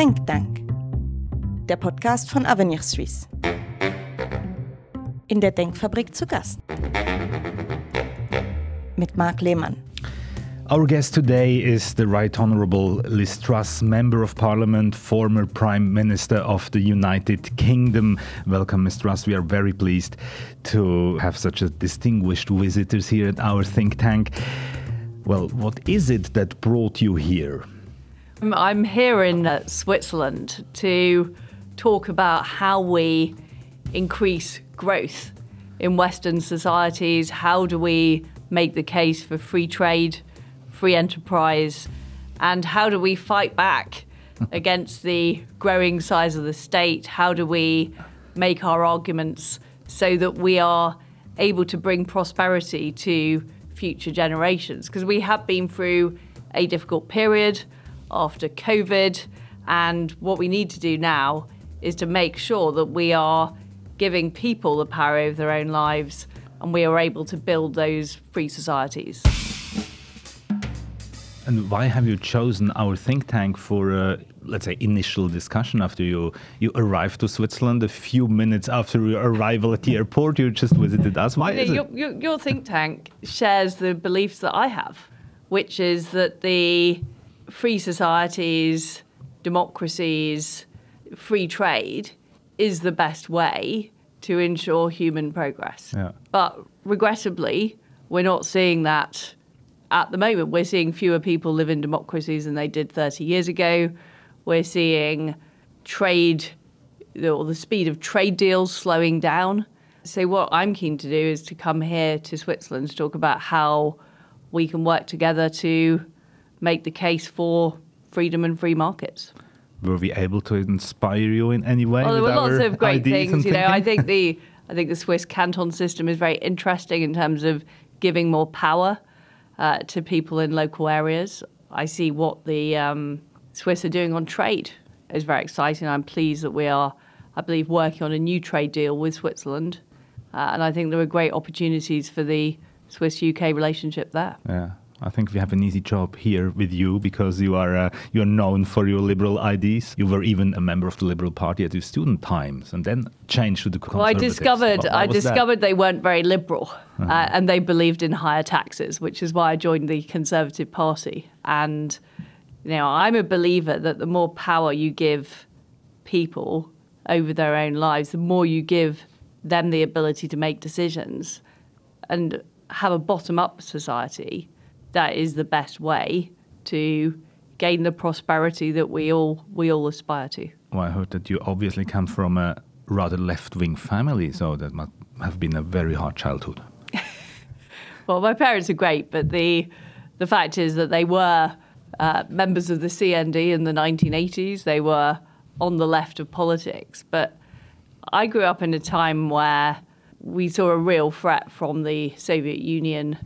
Think Tank, der Podcast von Avenir Suisse. In der Denkfabrik zu Gast. Mit Marc Lehmann. Our guest today is the Right Honourable Liz Truss, Member of Parliament, former Prime Minister of the United Kingdom. Welcome, Ms. Truss. We are very pleased to have such a distinguished visitors here at our think tank. Well, what is it that brought you here? I'm here in uh, Switzerland to talk about how we increase growth in Western societies. How do we make the case for free trade, free enterprise, and how do we fight back against the growing size of the state? How do we make our arguments so that we are able to bring prosperity to future generations? Because we have been through a difficult period after COVID. And what we need to do now is to make sure that we are giving people the power over their own lives and we are able to build those free societies. And why have you chosen our think tank for a, let's say, initial discussion after you, you arrived to Switzerland? A few minutes after your arrival at the airport, you just visited us. Why is your, it? Your, your think tank shares the beliefs that I have, which is that the free societies, democracies, free trade is the best way to ensure human progress. Yeah. But regrettably, we're not seeing that at the moment. We're seeing fewer people live in democracies than they did 30 years ago. We're seeing trade or the speed of trade deals slowing down. So, what I'm keen to do is to come here to Switzerland to talk about how we can work together to make the case for freedom and free markets. Were we able to inspire you in any way? Well, there were lots of great things. You know, I think the I think the Swiss canton system is very interesting in terms of giving more power uh, to people in local areas. I see what the um, Swiss are doing on trade is very exciting. I'm pleased that we are, I believe, working on a new trade deal with Switzerland, uh, and I think there are great opportunities for the Swiss UK relationship there. Yeah. I think we have an easy job here with you because you are uh, you are known for your liberal ideas. You were even a member of the Liberal Party at your student times, and then changed to the Well, I discovered I was that? Uh-huh. discovered they weren't very liberal, uh, and they believed in higher taxes, which is why I joined the Conservative Party. And you know, I'm a believer that the more power you give people over their own lives, the more you give them the ability to make decisions and have a bottom-up society. That is the best way to gain the prosperity that we all we all aspire to. Well, I heard that you obviously come from a rather left-wing family, so that must have been a very hard childhood. Well, my parents are great, but the the fact is that they were uh, members of the CND in the 1980s. They were on the left of politics, but I grew up in a time where we saw a real threat from the Soviet Union,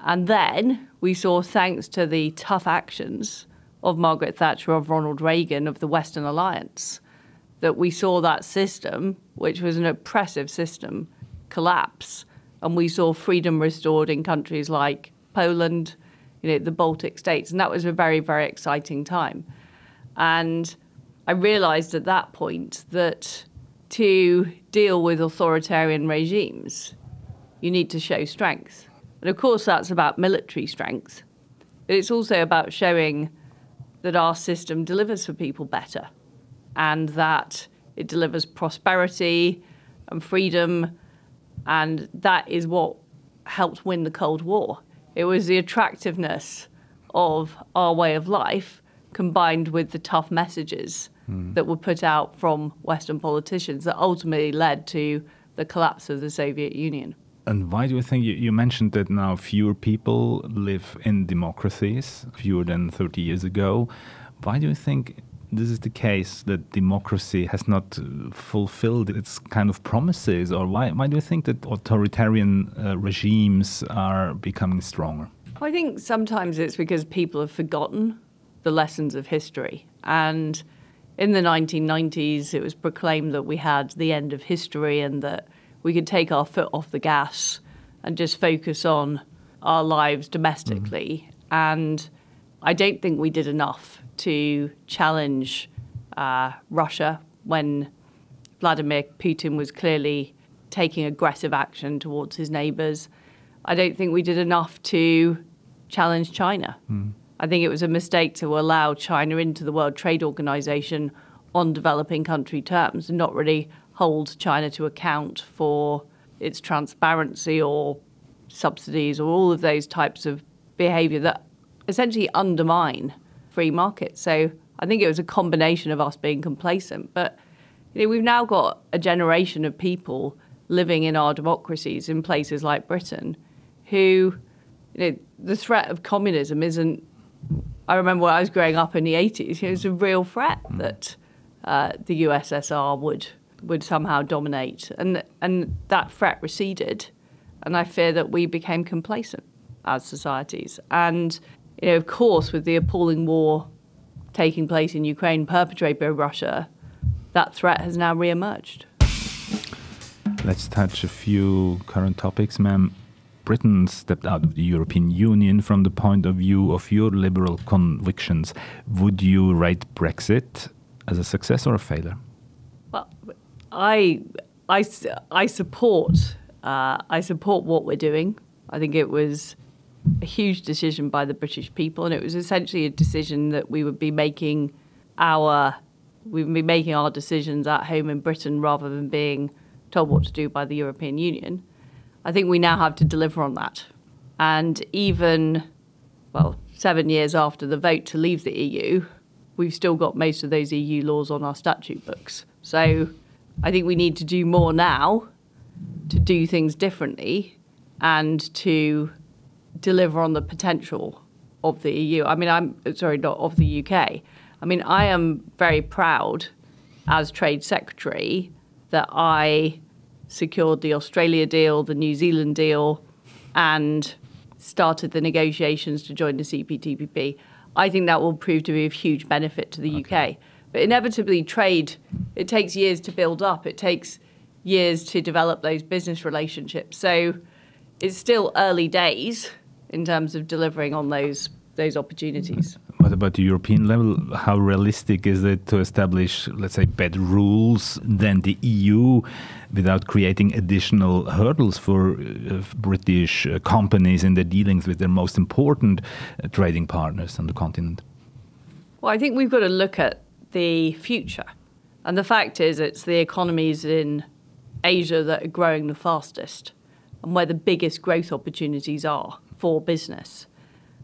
and then we saw, thanks to the tough actions of Margaret Thatcher, of Ronald Reagan, of the Western Alliance, that we saw that system, which was an oppressive system, collapse, and we saw freedom restored in countries like Poland, you know, the Baltic states, and that was a very, very exciting time. And I realised at that point that to deal with authoritarian regimes, you need to show strength. And of course, that's about military strength, but it's also about showing that our system delivers for people better and that it delivers prosperity and freedom. And that is what helped win the Cold War. It was the attractiveness of our way of life combined with the tough messages hmm. that were put out from Western politicians that ultimately led to the collapse of the Soviet Union. And why do you think you, you mentioned that now fewer people live in democracies, fewer than 30 years ago? Why do you think this is the case that democracy has not uh, fulfilled its kind of promises? Or why, why do you think that authoritarian uh, regimes are becoming stronger? I think sometimes it's because people have forgotten the lessons of history. And in the 1990s, it was proclaimed that we had the end of history and that we could take our foot off the gas and just focus on our lives domestically. And I don't think we did enough to challenge uh, Russia when Vladimir Putin was clearly taking aggressive action towards his neighbours. I don't think we did enough to challenge China. Mm. I think it was a mistake to allow China into the World Trade Organization on developing country terms and not really hold China to account for its transparency or subsidies or all of those types of behavior that essentially undermine free markets. So I think it was a combination of us being complacent. But you know, we've now got a generation of people living in our democracies in places like Britain who, you know, the threat of communism isn't. I remember when I was growing up in the 80s, it was a real threat mm. that uh, the USSR would would somehow dominate, and and that threat receded, and I fear that we became complacent as societies, and you know, of course, with the appalling war taking place in Ukraine perpetrated by Russia, that threat has now re-emerged. Let's touch a few current topics, ma'am. Britain stepped out of the European Union from the point of view of your liberal convictions. Would you rate Brexit as a success or a failure? I, I, I support uh, I support what we're doing. I think it was a huge decision by the British people, and it was essentially a decision that we would be making our we would be making our decisions at home in Britain rather than being told what to do by the European Union. I think we now have to deliver on that, and even well, seven years after the vote to leave the EU, we've still got most of those EU laws on our statute books. So I think we need to do more now to do things differently and to deliver on the potential of the EU. I mean, I'm sorry, not of the UK. I mean, I am very proud as Trade Secretary that I secured the Australia deal, the New Zealand deal, and started the negotiations to join the CPTPP. I think that will prove to be of huge benefit to the okay. UK. But inevitably, trade, it takes years to build up. It takes years to develop those business relationships. So it's still early days in terms of delivering on those those opportunities. What about the European level? How realistic is it to establish, let's say, better rules than the EU without creating additional hurdles for uh, British uh, companies in their dealings with their most important uh, trading partners on the continent? Well, I think we've got to look at the future. And the fact is, it's the economies in Asia that are growing the fastest and where the biggest growth opportunities are for business.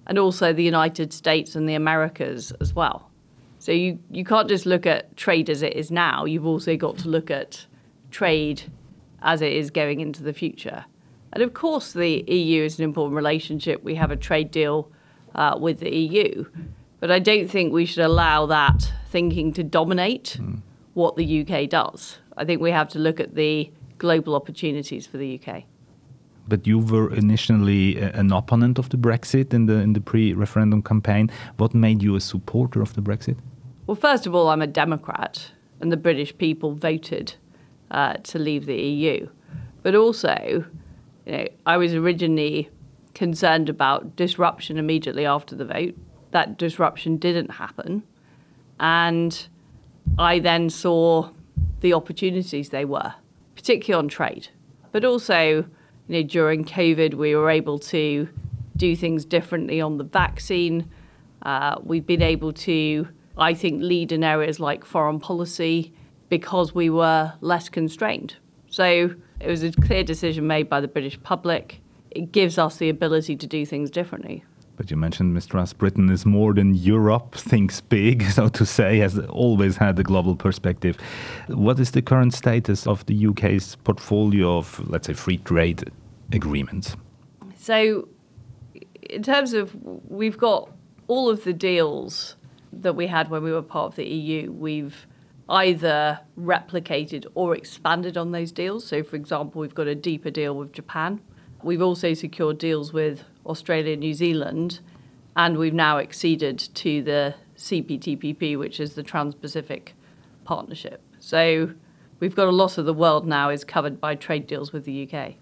And also the United States and the Americas as well. So you, you can't just look at trade as it is now, you've also got to look at trade as it is going into the future. And of course, the EU is an important relationship. We have a trade deal uh, with the EU. But I don't think we should allow that thinking to dominate mm. what the UK does. I think we have to look at the global opportunities for the UK. But you were initially an opponent of the Brexit in the in the pre-referendum campaign. What made you a supporter of the Brexit? Well, first of all, I'm a Democrat, and the British people voted uh, to leave the EU. But also, you know, I was originally concerned about disruption immediately after the vote. That disruption didn't happen. And I then saw the opportunities they were, particularly on trade. But also, you know, during COVID, we were able to do things differently on the vaccine. Uh, we've been able to, I think, lead in areas like foreign policy because we were less constrained. So it was a clear decision made by the British public. It gives us the ability to do things differently. But you mentioned, Mr. Truss, Britain is more than Europe, thinks big, so to say, has always had a global perspective. What is the current status of the UK's portfolio of, let's say, free trade agreements? So, in terms of, we've got all of the deals that we had when we were part of the EU, we've either replicated or expanded on those deals. So, for example, we've got a deeper deal with Japan. We've also secured deals with Australia, New Zealand, and we've now acceded to the CPTPP, which is the Trans Pacific Partnership. So we've got a lot of the world now is covered by trade deals with the UK.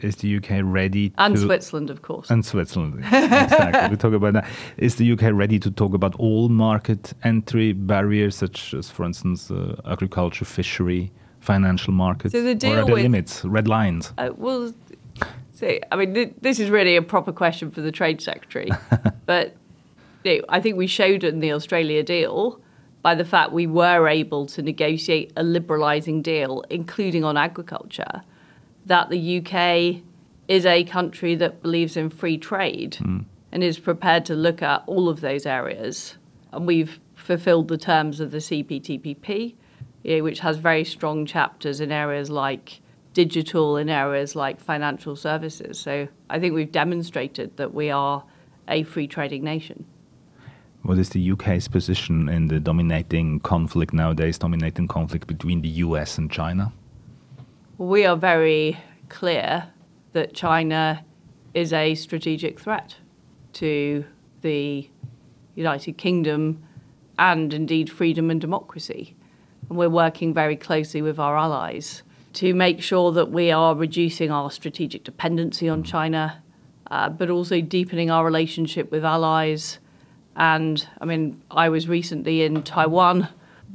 is the UK ready and to Switzerland, of course, and Switzerland exactly. we talk about that. Is the UK ready to talk about all market entry barriers, such as, for instance, uh, agriculture, fishery, financial markets, so the deal or are there with, limits, red lines? Uh, well, see, I mean, th- this is really a proper question for the trade secretary, but you know, I think we showed in the Australia deal by the fact we were able to negotiate a liberalising deal, including on agriculture that the UK is a country that believes in free trade mm. and is prepared to look at all of those areas. And we've fulfilled the terms of the CPTPP, you know, which has very strong chapters in areas like digital, in areas like financial services. So I think we've demonstrated that we are a free trading nation. What is the UK's position in the dominating conflict nowadays, dominating conflict between the US and China? we are very clear that China is a strategic threat to the United Kingdom and indeed freedom and democracy. And we're working very closely with our allies to make sure that we are reducing our strategic dependency on China, uh, but also deepening our relationship with allies. And I mean, I was recently in Taiwan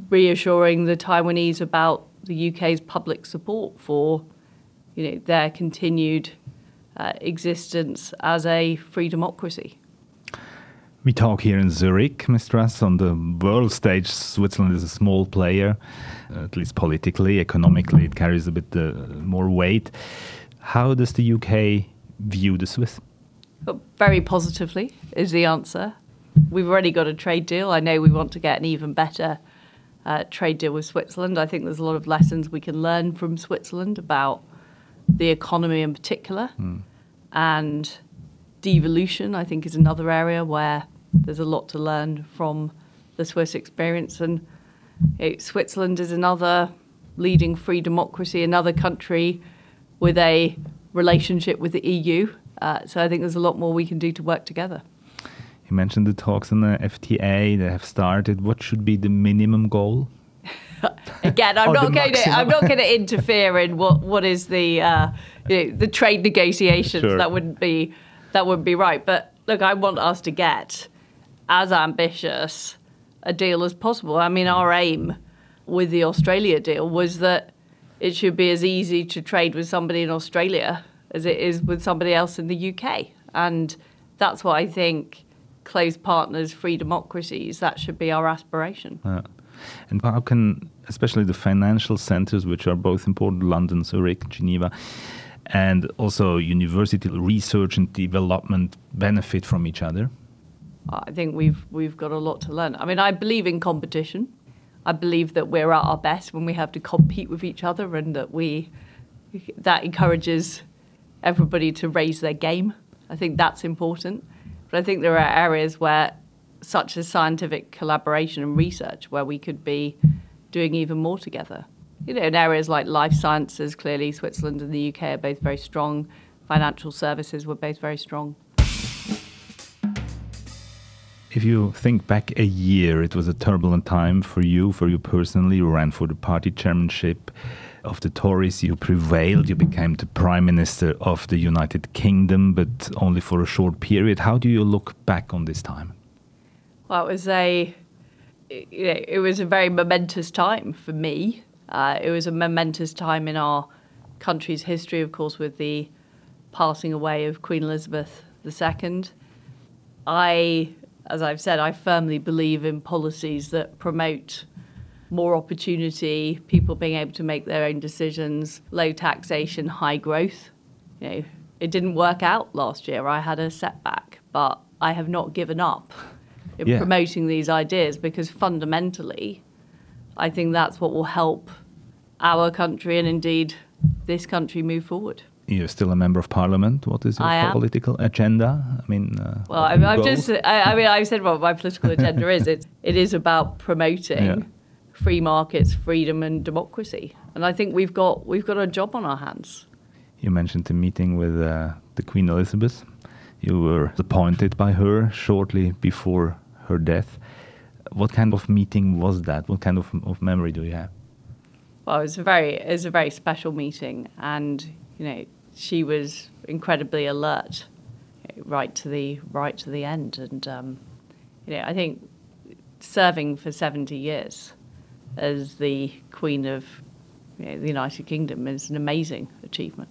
reassuring the Taiwanese about the UK's public support for you know, their continued uh, existence as a free democracy. We talk here in Zurich, Mr. Truss. On the world stage, Switzerland is a small player, at least politically. Economically, it carries a bit uh, more weight. How does the UK view the Swiss? Well, very positively is the answer. We've already got a trade deal. I know we want to get an even better uh, trade deal with Switzerland. I think there's a lot of lessons we can learn from Switzerland about the economy in particular. Mm. And devolution, I think, is another area where there's a lot to learn from the Swiss experience. And it, Switzerland is another leading free democracy, another country with a relationship with the EU. Uh, so I think there's a lot more we can do to work together. You mentioned the talks on the FTA that have started. What should be the minimum goal? Again, I'm not going to. I'm not going to interfere in what what is the uh, you know, the trade negotiations. Sure. That wouldn't be that wouldn't be right. But look, I want us to get as ambitious a deal as possible. I mean, our aim with the Australia deal was that it should be as easy to trade with somebody in Australia as it is with somebody else in the UK, and that's what I think close partners, free democracies. That should be our aspiration. Yeah. And how can, especially the financial centers, which are both important, London, Zurich, Geneva, and also university research and development benefit from each other? I think we've we've got a lot to learn. I mean, I believe in competition. I believe that we're at our best when we have to compete with each other, and that we that encourages everybody to raise their game. I think that's important. But I think there are areas where, such as scientific collaboration and research, where we could be doing even more together. You know, in areas like life sciences, clearly Switzerland and the UK are both very strong. Financial services were both very strong. If you think back a year, it was a turbulent time for you, for you personally. You ran for the party chairmanship of the Tories, you prevailed. You became the Prime Minister of the United Kingdom, but only for a short period. How do you look back on this time? Well, it was a it was a very momentous time for me. Uh, it was a momentous time in our country's history, of course, with the passing away of Queen Elizabeth II. I, as I've said, I firmly believe in policies that promote more opportunity, people being able to make their own decisions, low taxation, high growth. You know, it didn't work out last year. I had a setback, but I have not given up in yeah. promoting these ideas because fundamentally, I think that's what will help our country and indeed this country move forward. You're still a member of parliament. What is your political agenda? I mean, uh, well, I, have just, I, I, mean, I've said what my political agenda is. It, it is about promoting yeah free markets, freedom, and democracy. And I think we've got we've got a job on our hands. You mentioned the meeting with uh, the Queen Elizabeth. You were appointed by her shortly before her death. What kind of meeting was that? What kind of, of memory do you have? Well, it was a very it was a very special meeting, and you know she was incredibly alert right to the right to the end. And um, you know, I think serving for 70 years as the Queen of you know, the United Kingdom is an amazing achievement.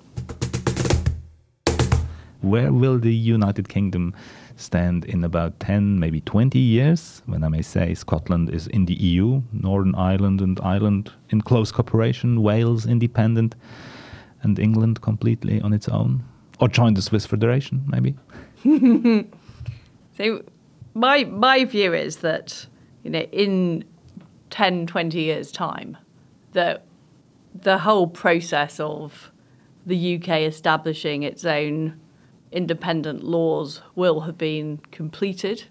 Where will the United Kingdom stand in about 10, maybe 20 years, when I may say Scotland is in the EU, Northern Ireland and Ireland in close cooperation, Wales independent, and England completely on its own? Or join the Swiss Federation, maybe? so, my, my view is that you know, in 10, 20 years' time, that the whole process of the UK establishing its own independent laws will have been completed,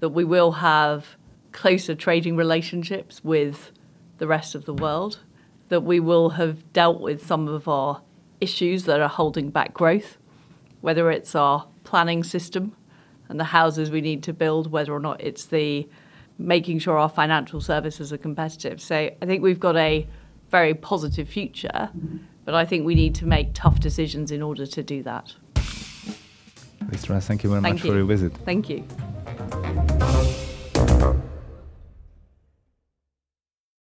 that we will have closer trading relationships with the rest of the world, that we will have dealt with some of our issues that are holding back growth, whether it's our planning system and the houses we need to build, whether or not it's the making sure our financial services are competitive. So I think we've got a very positive future, but I think we need to make tough decisions in order to do that. Liz Truss, thank you very thank much you. for your visit. Thank you.